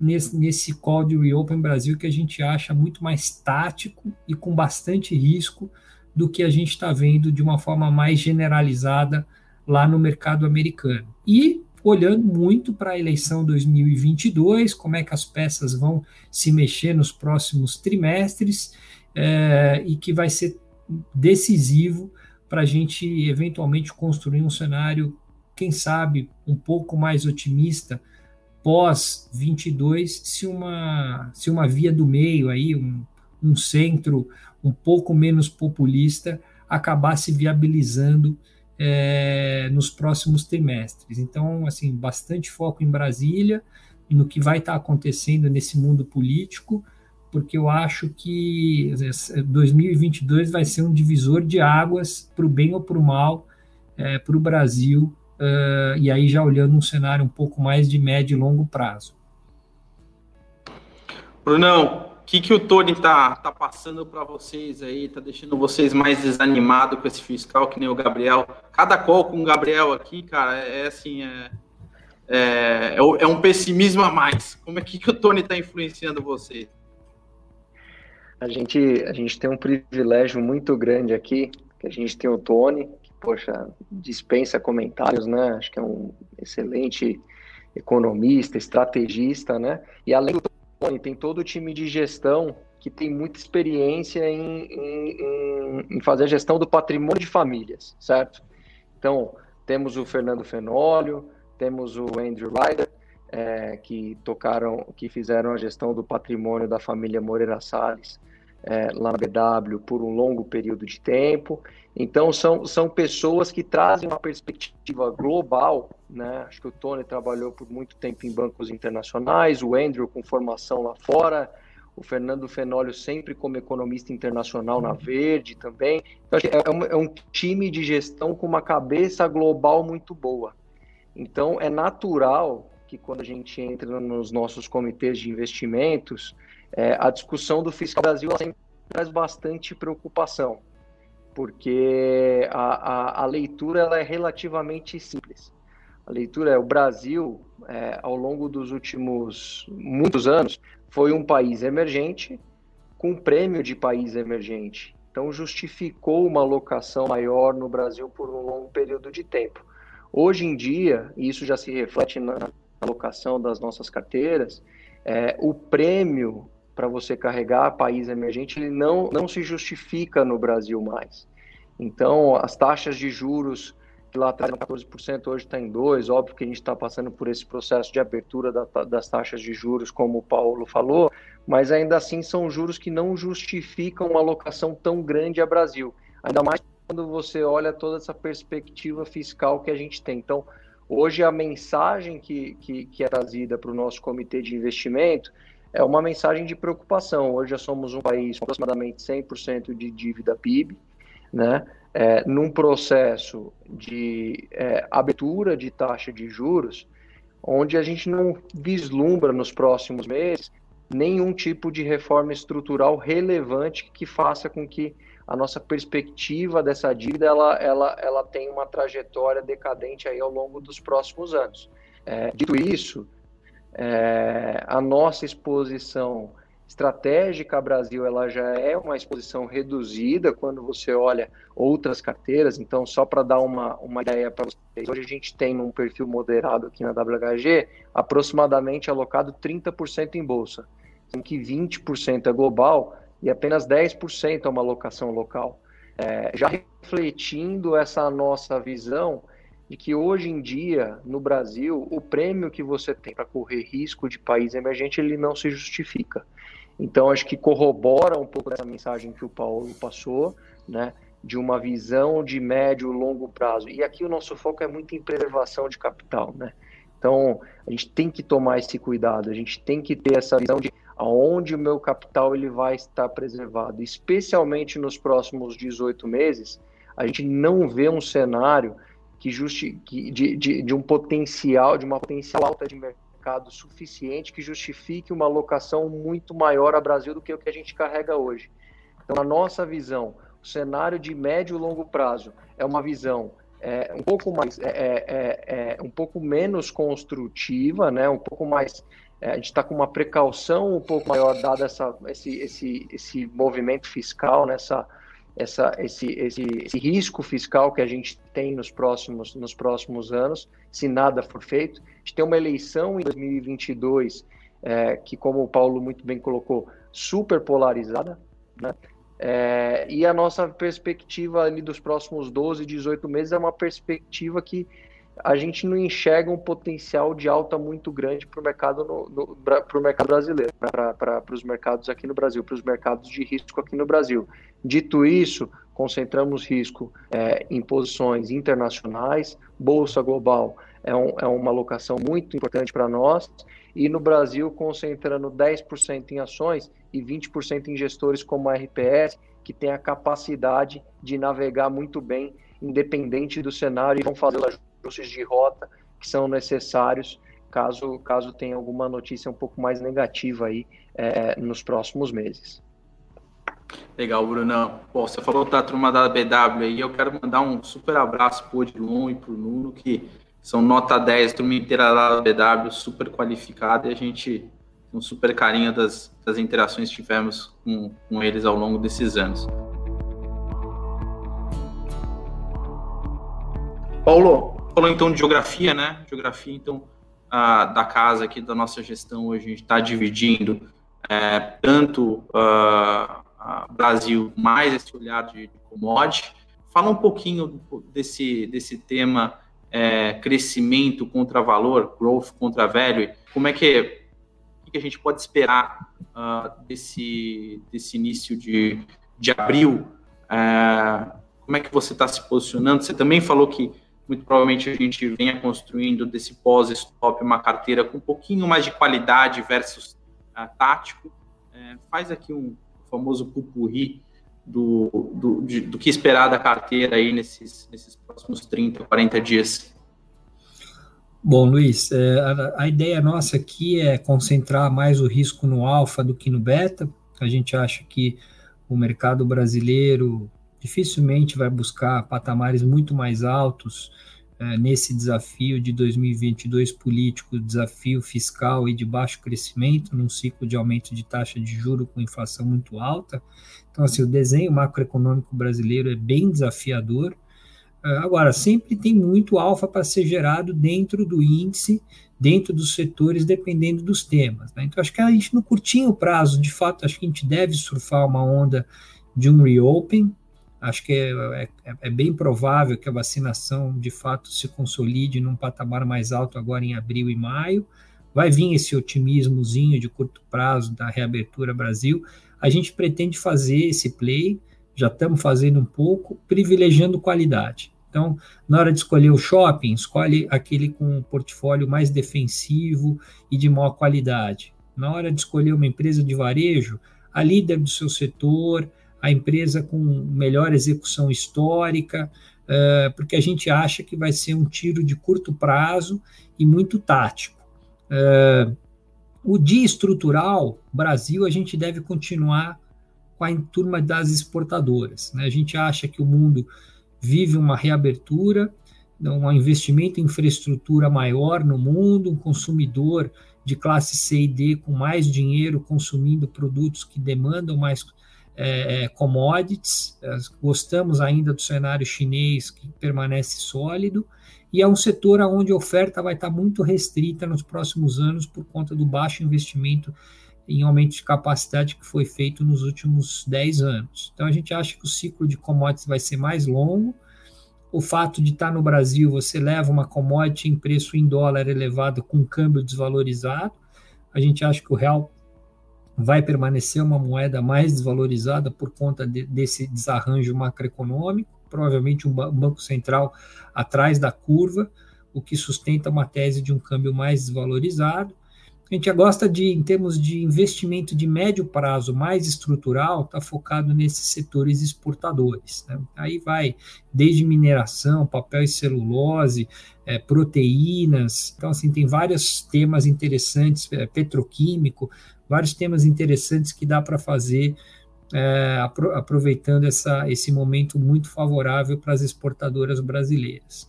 nesse, nesse call de Reopen Brasil, que a gente acha muito mais tático e com bastante risco do que a gente está vendo de uma forma mais generalizada lá no mercado americano. E olhando muito para a eleição 2022, como é que as peças vão se mexer nos próximos trimestres, é, e que vai ser decisivo para a gente eventualmente construir um cenário quem sabe, um pouco mais otimista pós 22, se uma, se uma via do meio aí, um, um centro um pouco menos populista acabasse viabilizando é, nos próximos trimestres. Então, assim, bastante foco em Brasília e no que vai estar acontecendo nesse mundo político, porque eu acho que 2022 vai ser um divisor de águas para o bem ou para o mal é, para o Brasil uh, e aí já olhando um cenário um pouco mais de médio e longo prazo. Brunão, que, que o Tony tá, tá passando para vocês aí? Tá deixando vocês mais desanimados com esse fiscal, que nem o Gabriel? Cada call com o Gabriel aqui, cara, é, é assim, é, é, é, um pessimismo a mais. Como é que, que o Tony está influenciando você? A gente, a gente tem um privilégio muito grande aqui, que a gente tem o Tony, poxa, dispensa comentários, né? Acho que é um excelente economista, estrategista, né? E além do Tony, tem todo o time de gestão que tem muita experiência em, em, em fazer a gestão do patrimônio de famílias, certo? Então, temos o Fernando Fenólio, temos o Andrew Ryder, é, que tocaram, que fizeram a gestão do patrimônio da família Moreira Salles é, lá na BW por um longo período de tempo. Então, são, são pessoas que trazem uma perspectiva global. Né? Acho que o Tony trabalhou por muito tempo em bancos internacionais, o Andrew com formação lá fora, o Fernando Fenólio sempre como economista internacional na Verde também. Então, é, um, é um time de gestão com uma cabeça global muito boa. Então, é natural que quando a gente entra nos nossos comitês de investimentos, é, a discussão do fiscal Brasil sempre traz bastante preocupação, porque a, a, a leitura ela é relativamente simples. A leitura é o Brasil, é, ao longo dos últimos muitos anos, foi um país emergente com prêmio de país emergente. Então, justificou uma alocação maior no Brasil por um longo período de tempo. Hoje em dia, e isso já se reflete na alocação das nossas carteiras, é, o prêmio para você carregar país emergente, ele não, não se justifica no Brasil mais. Então, as taxas de juros que lá atrás eram 14%, hoje está em 2%. Óbvio que a gente está passando por esse processo de abertura da, das taxas de juros, como o Paulo falou, mas ainda assim são juros que não justificam uma alocação tão grande a Brasil. Ainda mais quando você olha toda essa perspectiva fiscal que a gente tem. Então, Hoje, a mensagem que, que, que é trazida para o nosso comitê de investimento é uma mensagem de preocupação. Hoje, já somos um país com aproximadamente 100% de dívida PIB, né? É, num processo de é, abertura de taxa de juros, onde a gente não vislumbra nos próximos meses nenhum tipo de reforma estrutural relevante que faça com que a nossa perspectiva dessa dívida ela, ela, ela tem uma trajetória decadente aí ao longo dos próximos anos. É, dito isso, é, a nossa exposição estratégica Brasil ela já é uma exposição reduzida quando você olha outras carteiras. Então, só para dar uma, uma ideia para vocês, hoje a gente tem um perfil moderado aqui na WHG aproximadamente alocado 30% em bolsa, em que 20% é global e apenas 10% é uma alocação local. É, já refletindo essa nossa visão de que hoje em dia, no Brasil, o prêmio que você tem para correr risco de país emergente, ele não se justifica. Então, acho que corrobora um pouco dessa mensagem que o Paulo passou, né, de uma visão de médio e longo prazo. E aqui o nosso foco é muito em preservação de capital, né? Então, a gente tem que tomar esse cuidado, a gente tem que ter essa visão de aonde o meu capital ele vai estar preservado, especialmente nos próximos 18 meses, a gente não vê um cenário que justi que, de, de, de um potencial, de uma potencial alta de mercado suficiente que justifique uma alocação muito maior a Brasil do que o que a gente carrega hoje. Então, a nossa visão, o cenário de médio e longo prazo é uma visão é, um pouco mais, é, é, é, é um pouco menos construtiva, né, um pouco mais é, a gente está com uma precaução um pouco maior, dado essa, esse, esse, esse movimento fiscal, nessa, essa, esse, esse, esse risco fiscal que a gente tem nos próximos, nos próximos anos, se nada for feito. A gente tem uma eleição em 2022, é, que, como o Paulo muito bem colocou, super polarizada, né? É, e a nossa perspectiva ali dos próximos 12, 18 meses é uma perspectiva que a gente não enxerga um potencial de alta muito grande para o mercado, no, no, mercado brasileiro, para os mercados aqui no Brasil, para os mercados de risco aqui no Brasil. Dito isso, concentramos risco é, em posições internacionais, Bolsa Global é, um, é uma alocação muito importante para nós, e no Brasil concentrando 10% em ações e 20% em gestores como a RPS, que tem a capacidade de navegar muito bem, independente do cenário, e vão fazer ajustes de rota que são necessários caso, caso tenha alguma notícia um pouco mais negativa aí é, nos próximos meses. Legal, Brunão. Bom, você falou da turma da BW aí, eu quero mandar um super abraço pro Odilon e pro Nuno, que são nota 10, turma inteira da BW, super qualificada, e a gente um super carinho das, das interações que tivemos com, com eles ao longo desses anos. Paulo, falou então de geografia, né? Geografia, então, da casa aqui, da nossa gestão hoje, a gente está dividindo é, tanto uh, Brasil mais esse olhar de, de commodity. Fala um pouquinho desse, desse tema é, crescimento contra valor, growth contra value. Como é que, que a gente pode esperar uh, desse, desse início de, de abril? Uh, como é que você está se posicionando? Você também falou que muito provavelmente a gente venha construindo desse pós-stop uma carteira com um pouquinho mais de qualidade versus uh, tático. É, faz aqui um famoso pupurri do, do, de, do que esperar da carteira aí nesses, nesses próximos 30, 40 dias. Bom, Luiz, é, a, a, ideia nossa aqui é concentrar mais o risco no alfa do que no beta. A gente acha que o mercado brasileiro dificilmente vai buscar patamares muito mais altos é, nesse desafio de 2022 político, desafio fiscal e de baixo crescimento, num ciclo de aumento de taxa de juro com inflação muito alta. Então, assim, o desenho macroeconômico brasileiro é bem desafiador. É, agora, sempre tem muito alfa para ser gerado dentro do índice, dentro dos setores, dependendo dos temas. Né? Então, acho que a gente, no curtinho prazo, de fato, acho que a gente deve surfar uma onda de um reopen, Acho que é, é, é, bem provável que a vacinação de fato se consolide num patamar mais alto agora em abril e maio. Vai vir esse otimismozinho de curto prazo da reabertura Brasil. A gente pretende fazer esse play, já estamos fazendo um pouco, privilegiando qualidade. Então, na hora de escolher o shopping, escolhe aquele com um portfólio mais defensivo e de maior qualidade. Na hora de escolher uma empresa de varejo, a líder do seu setor, a empresa com melhor execução histórica, uh, porque a gente acha que vai ser um tiro de curto prazo e muito tático. Uh, o dia estrutural, Brasil, a gente deve continuar com a turma das exportadoras. Né? A gente acha que o mundo vive uma reabertura, um investimento em infraestrutura maior no mundo, um consumidor de classe C e D com mais dinheiro consumindo produtos que demandam mais é, é commodities. Gostamos ainda do cenário chinês que permanece sólido e é um setor onde a oferta vai estar muito restrita nos próximos anos por conta do baixo investimento em aumento de capacidade que foi feito nos últimos 10 anos. Então a gente acha que o ciclo de commodities vai ser mais longo, o fato de estar no Brasil, você leva uma commodity em preço em dólar elevado com câmbio desvalorizado. A gente acha que o real vai permanecer uma moeda mais desvalorizada por conta de, desse desarranjo macroeconômico, provavelmente um, ba um banco central atrás da curva, o que sustenta uma tese de um câmbio mais desvalorizado. A gente gosta de, em termos de investimento de médio prazo mais estrutural, está focado nesses setores exportadores. Né? Aí vai desde mineração, papel e celulose, é, proteínas. Então, assim, tem vários temas interessantes, é, petroquímico, vários temas interessantes que dá para fazer é, aproveitando essa, esse momento muito favorável para as exportadoras brasileiras.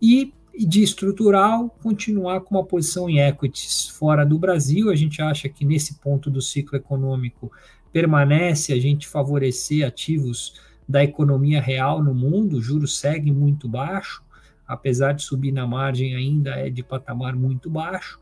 E de estrutural, continuar com uma posição em equities fora do Brasil. A gente acha que nesse ponto do ciclo econômico permanece a gente favorecer ativos da economia real no mundo, o juros segue muito baixo, apesar de subir na margem, ainda é de patamar muito baixo.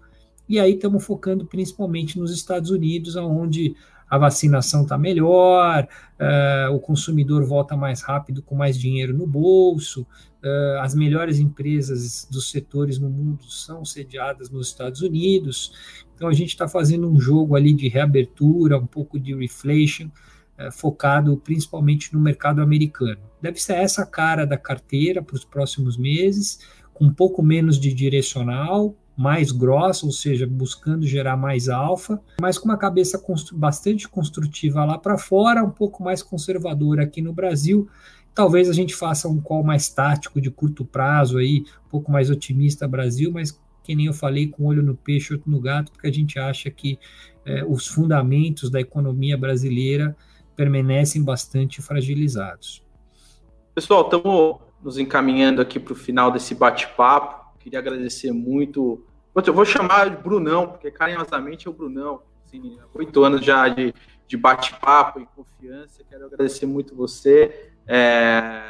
E aí estamos focando principalmente nos Estados Unidos, onde a vacinação está melhor, uh, o consumidor volta mais rápido com mais dinheiro no bolso, uh, as melhores empresas dos setores no mundo são sediadas nos Estados Unidos. Então a gente está fazendo um jogo ali de reabertura, um pouco de reflation, uh, focado principalmente no mercado americano. Deve ser essa a cara da carteira para os próximos meses, com um pouco menos de direcional, mais grossa, ou seja, buscando gerar mais alfa, mas com uma cabeça constru bastante construtiva lá para fora, um pouco mais conservadora aqui no Brasil. Talvez a gente faça um call mais tático de curto prazo aí, um pouco mais otimista Brasil, mas que nem eu falei, com olho no peixe, outro no gato, porque a gente acha que é, os fundamentos da economia brasileira permanecem bastante fragilizados. Pessoal, estamos nos encaminhando aqui para o final desse bate-papo. Queria agradecer muito. Eu vou chamar de Brunão, porque carinhosamente é o Brunão. Assim, oito anos já de, de bate-papo e confiança. Quero agradecer muito você. É,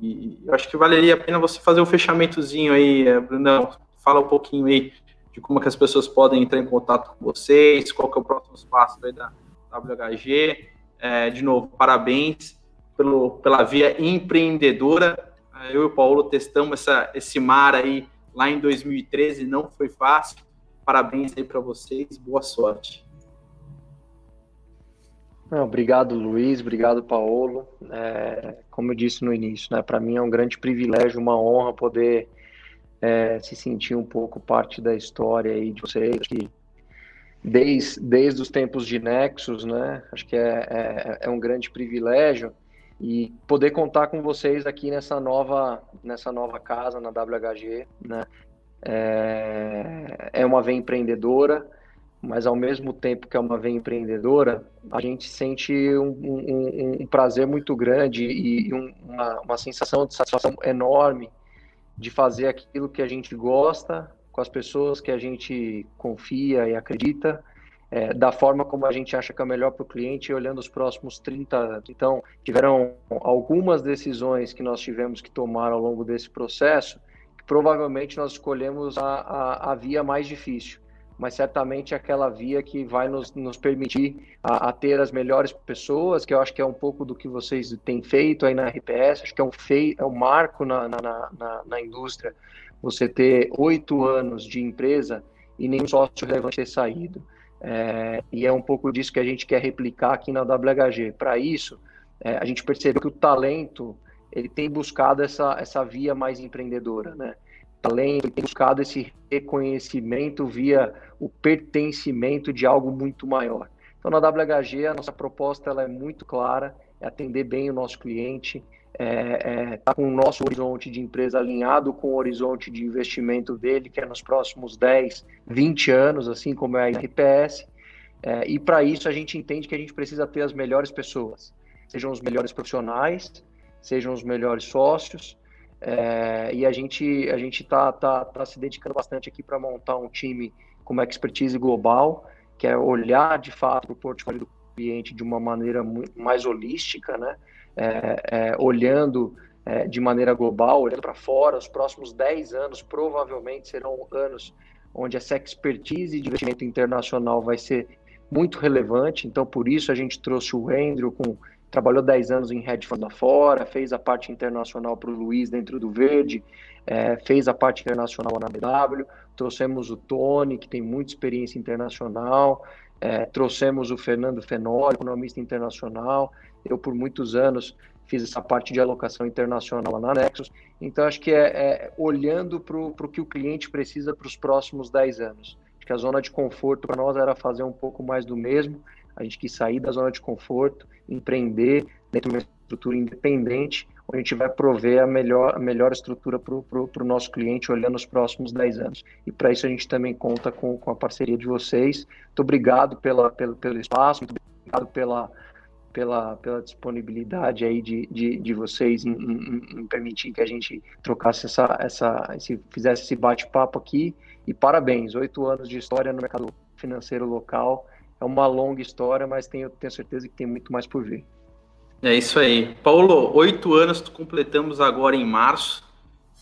e eu acho que valeria a pena você fazer um fechamentozinho aí, é, Brunão. Fala um pouquinho aí de como que as pessoas podem entrar em contato com vocês, qual que é o próximo passo da WHG. É, de novo, parabéns pelo, pela via empreendedora. Eu e o Paulo testamos essa, esse mar aí lá em 2013, não foi fácil. Parabéns aí para vocês, boa sorte. Obrigado, Luiz, obrigado, Paulo. É, como eu disse no início, né, para mim é um grande privilégio, uma honra poder é, se sentir um pouco parte da história aí de vocês, que desde, desde os tempos de Nexus, né, acho que é, é, é um grande privilégio e poder contar com vocês aqui nessa nova nessa nova casa na WHG, né? É, é uma veia empreendedora, mas ao mesmo tempo que é uma veia empreendedora, a gente sente um, um, um prazer muito grande e uma, uma sensação de satisfação enorme de fazer aquilo que a gente gosta com as pessoas que a gente confia e acredita é, da forma como a gente acha que é melhor para o cliente, olhando os próximos 30 anos. Então, tiveram algumas decisões que nós tivemos que tomar ao longo desse processo, que provavelmente nós escolhemos a, a, a via mais difícil, mas certamente aquela via que vai nos, nos permitir a, a, ter as melhores pessoas, que eu acho que é um pouco do que vocês têm feito aí na RPS, acho que é um, fei, é um marco na, na, na, na indústria, você ter oito anos de empresa e nenhum sócio relevante ter saído. É, e é um pouco disso que a gente quer replicar aqui na WHG. Para isso, é, a gente percebeu que o talento ele tem buscado essa, essa via mais empreendedora, né? Além, ele tem buscado esse reconhecimento via o pertencimento de algo muito maior. Então, na WHG, a nossa proposta ela é muito clara, é atender bem o nosso cliente, é, é, tá com o nosso horizonte de empresa alinhado com o horizonte de investimento dele, que é nos próximos 10, 20 anos, assim como é a RPS. É, e para isso a gente entende que a gente precisa ter as melhores pessoas, sejam os melhores profissionais, sejam os melhores sócios. É, e a gente a gente está tá, tá se dedicando bastante aqui para montar um time com uma expertise global, que é olhar de fato o portfólio do cliente de uma maneira mais holística, né? É, é, olhando é, de maneira global, olhando para fora, os próximos 10 anos provavelmente serão anos onde essa expertise de investimento internacional vai ser muito relevante, então por isso a gente trouxe o Andrew, com, trabalhou 10 anos em hedge fund fora, fez a parte internacional para o Luiz dentro do Verde, é, fez a parte internacional na BW, trouxemos o Tony, que tem muita experiência internacional, é, trouxemos o Fernando Fenoli, economista internacional. Eu, por muitos anos, fiz essa parte de alocação internacional na Nexus. Então, acho que é, é olhando para o que o cliente precisa para os próximos 10 anos. Acho que a zona de conforto para nós era fazer um pouco mais do mesmo. A gente quis sair da zona de conforto, empreender dentro de uma estrutura independente onde a gente vai prover a melhor, a melhor estrutura para o nosso cliente olhando os próximos 10 anos. E para isso a gente também conta com, com a parceria de vocês. Muito obrigado pela, pelo, pelo espaço, muito obrigado pela, pela, pela disponibilidade aí de, de, de vocês em, em, em, permitir que a gente trocasse essa, essa esse, fizesse esse bate-papo aqui. E parabéns, oito anos de história no mercado financeiro local. É uma longa história, mas tenho, tenho certeza que tem muito mais por vir. É isso aí. Paulo, oito anos completamos agora em março.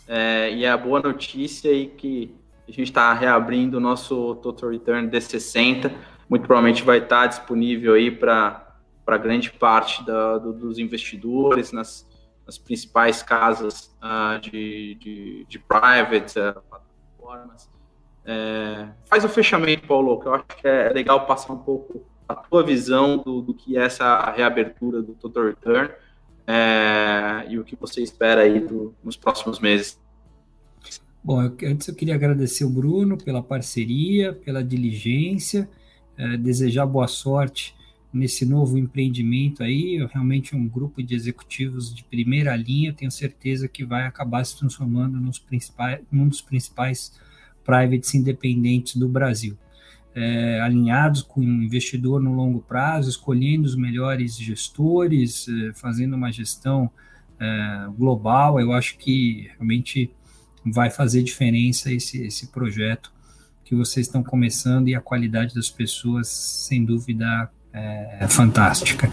É, e é a boa notícia aí que a gente está reabrindo o nosso Total Return D60. Muito provavelmente vai estar disponível aí para grande parte da, do, dos investidores nas, nas principais casas uh, de, de, de, private uh, plataformas. É, faz o fechamento, Paulo, que eu acho que é legal passar um pouco a tua visão do, do que é essa reabertura do Total Return é, e o que você espera aí do, nos próximos meses. Bom, eu, antes eu queria agradecer o Bruno pela parceria, pela diligência, é, desejar boa sorte nesse novo empreendimento aí. Realmente um grupo de executivos de primeira linha, tenho certeza que vai acabar se transformando nos principais, um dos principais privates independentes do Brasil é, alinhados com o investidor no longo prazo, escolhendo os melhores gestores, é, fazendo uma gestão é, global. Eu acho que realmente vai fazer diferença esse, esse projeto que vocês estão começando e a qualidade das pessoas, sem dúvida, é, fantástica.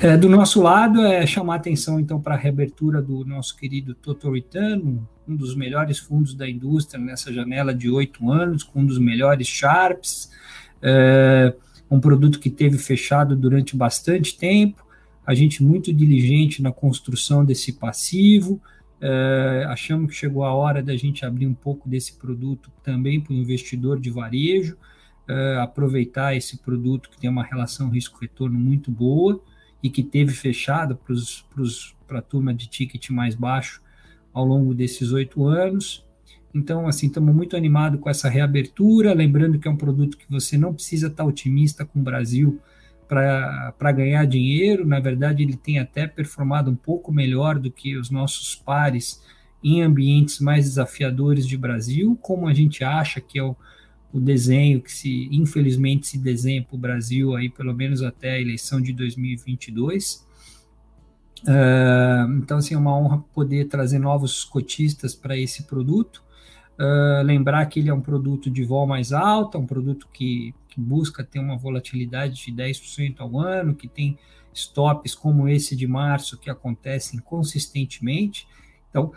É, do nosso lado, é chamar atenção então para a reabertura do nosso querido Return, um dos melhores fundos da indústria nessa janela de oito anos, com um dos melhores Sharps, é, um produto que teve fechado durante bastante tempo, a gente muito diligente na construção desse passivo, é, achamos que chegou a hora da gente abrir um pouco desse produto também para o investidor de varejo, é, aproveitar esse produto que tem uma relação risco-retorno muito boa e que teve fechado para a turma de ticket mais baixo ao longo desses oito anos. Então, assim, estamos muito animados com essa reabertura, lembrando que é um produto que você não precisa estar otimista com o Brasil para ganhar dinheiro, na verdade ele tem até performado um pouco melhor do que os nossos pares em ambientes mais desafiadores de Brasil, como a gente acha que é o, o desenho que se infelizmente se desenha para o Brasil aí pelo menos até a eleição de 2022. Uh, então assim é uma honra poder trazer novos cotistas para esse produto. Uh, lembrar que ele é um produto de vol mais alta, um produto que, que busca ter uma volatilidade de 10% ao ano, que tem stops como esse de março que acontecem consistentemente. Então,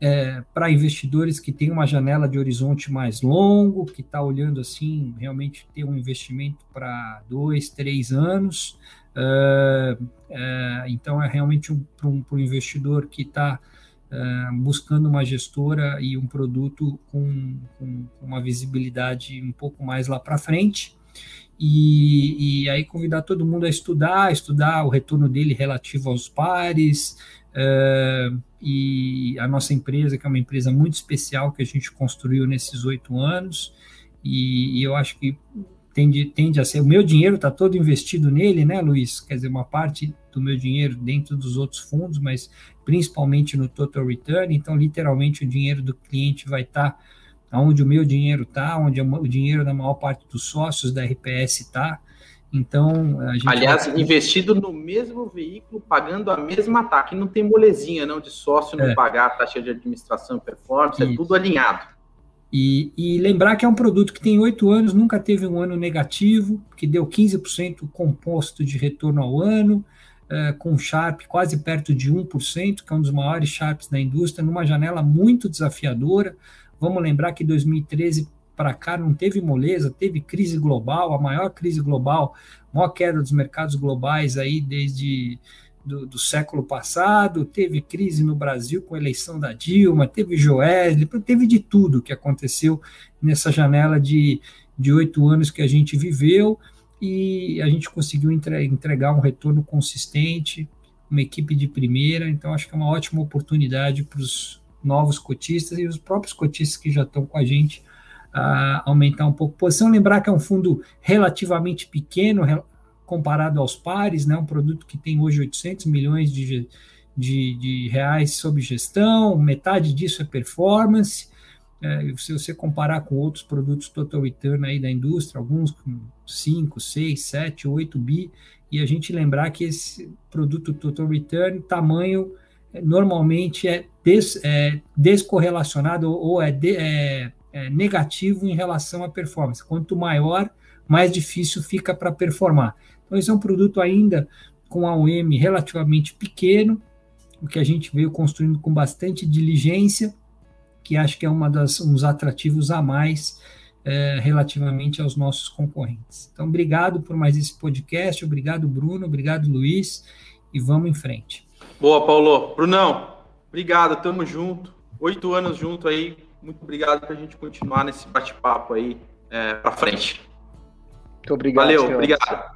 é, para investidores que têm uma janela de horizonte mais longo, que está olhando assim, realmente ter um investimento para dois, três anos. Uh, uh, então, é realmente um, para um, um, investidor que está uh, buscando uma gestora e um produto com, com, uma visibilidade um pouco mais lá para frente. E, e, aí convidar todo mundo a estudar, estudar o retorno dele relativo aos pares, Uh, e a nossa empresa, que é uma empresa muito especial que a gente construiu nesses oito anos, e, e, eu acho que tende, tende a ser. O meu dinheiro está todo investido nele, né, Luiz? Quer dizer, uma parte do meu dinheiro dentro dos outros fundos, mas principalmente no total return. Então, literalmente, o dinheiro do cliente vai estar tá onde o meu dinheiro está, onde o dinheiro da maior parte dos sócios da RPS está. Então, a gente aliás, vai... investido no mesmo veículo, pagando a mesma taxa. Não tem molezinha, não, de sócio não é. pagar a taxa de administração e performance, é Isso. é tudo alinhado. E, e, lembrar que é um produto que tem oito anos, nunca teve um ano negativo, que deu 15% composto de retorno ao ano, uh, com Sharp quase perto de 1%, que é um dos maiores Sharps da indústria, numa janela muito desafiadora. Vamos lembrar que 2013 para cá não teve moleza, teve crise global, a maior crise global, maior queda dos mercados globais aí desde do, do, século passado, teve crise no Brasil com a eleição da Dilma, teve Joesley, teve de tudo que aconteceu nessa janela de oito anos que a gente viveu e a gente conseguiu entregar um retorno consistente, uma equipe de primeira, então acho que é uma ótima oportunidade para os novos cotistas e os próprios cotistas que já estão com a gente a aumentar um pouco a posição. Lembrar que é um fundo relativamente pequeno, comparado aos pares, né, um produto que tem hoje 800 milhões de, de, de reais sob gestão, metade disso é performance. É, se você comparar com outros produtos total return aí da indústria, alguns com 5, 6, 7, 8 bi, e a gente lembrar que esse produto total return, tamanho é, normalmente é, des, é descorrelacionado ou é, de, é, é negativo em relação à performance. Quanto maior, mais difícil fica para performar. Então, esse é um produto ainda com AUM relativamente pequeno, o que a gente veio construindo com bastante diligência, que acho que é uma das uns atrativos a mais é, relativamente aos nossos concorrentes. Então, obrigado por mais esse podcast, obrigado, Bruno, obrigado, Luiz, e vamos em frente. Boa, Paulo. Brunão, obrigado, tamo junto. Oito anos junto aí, muito obrigado para a gente continuar nesse bate-papo aí é, para frente. Muito obrigado. Valeu, senhores. obrigado.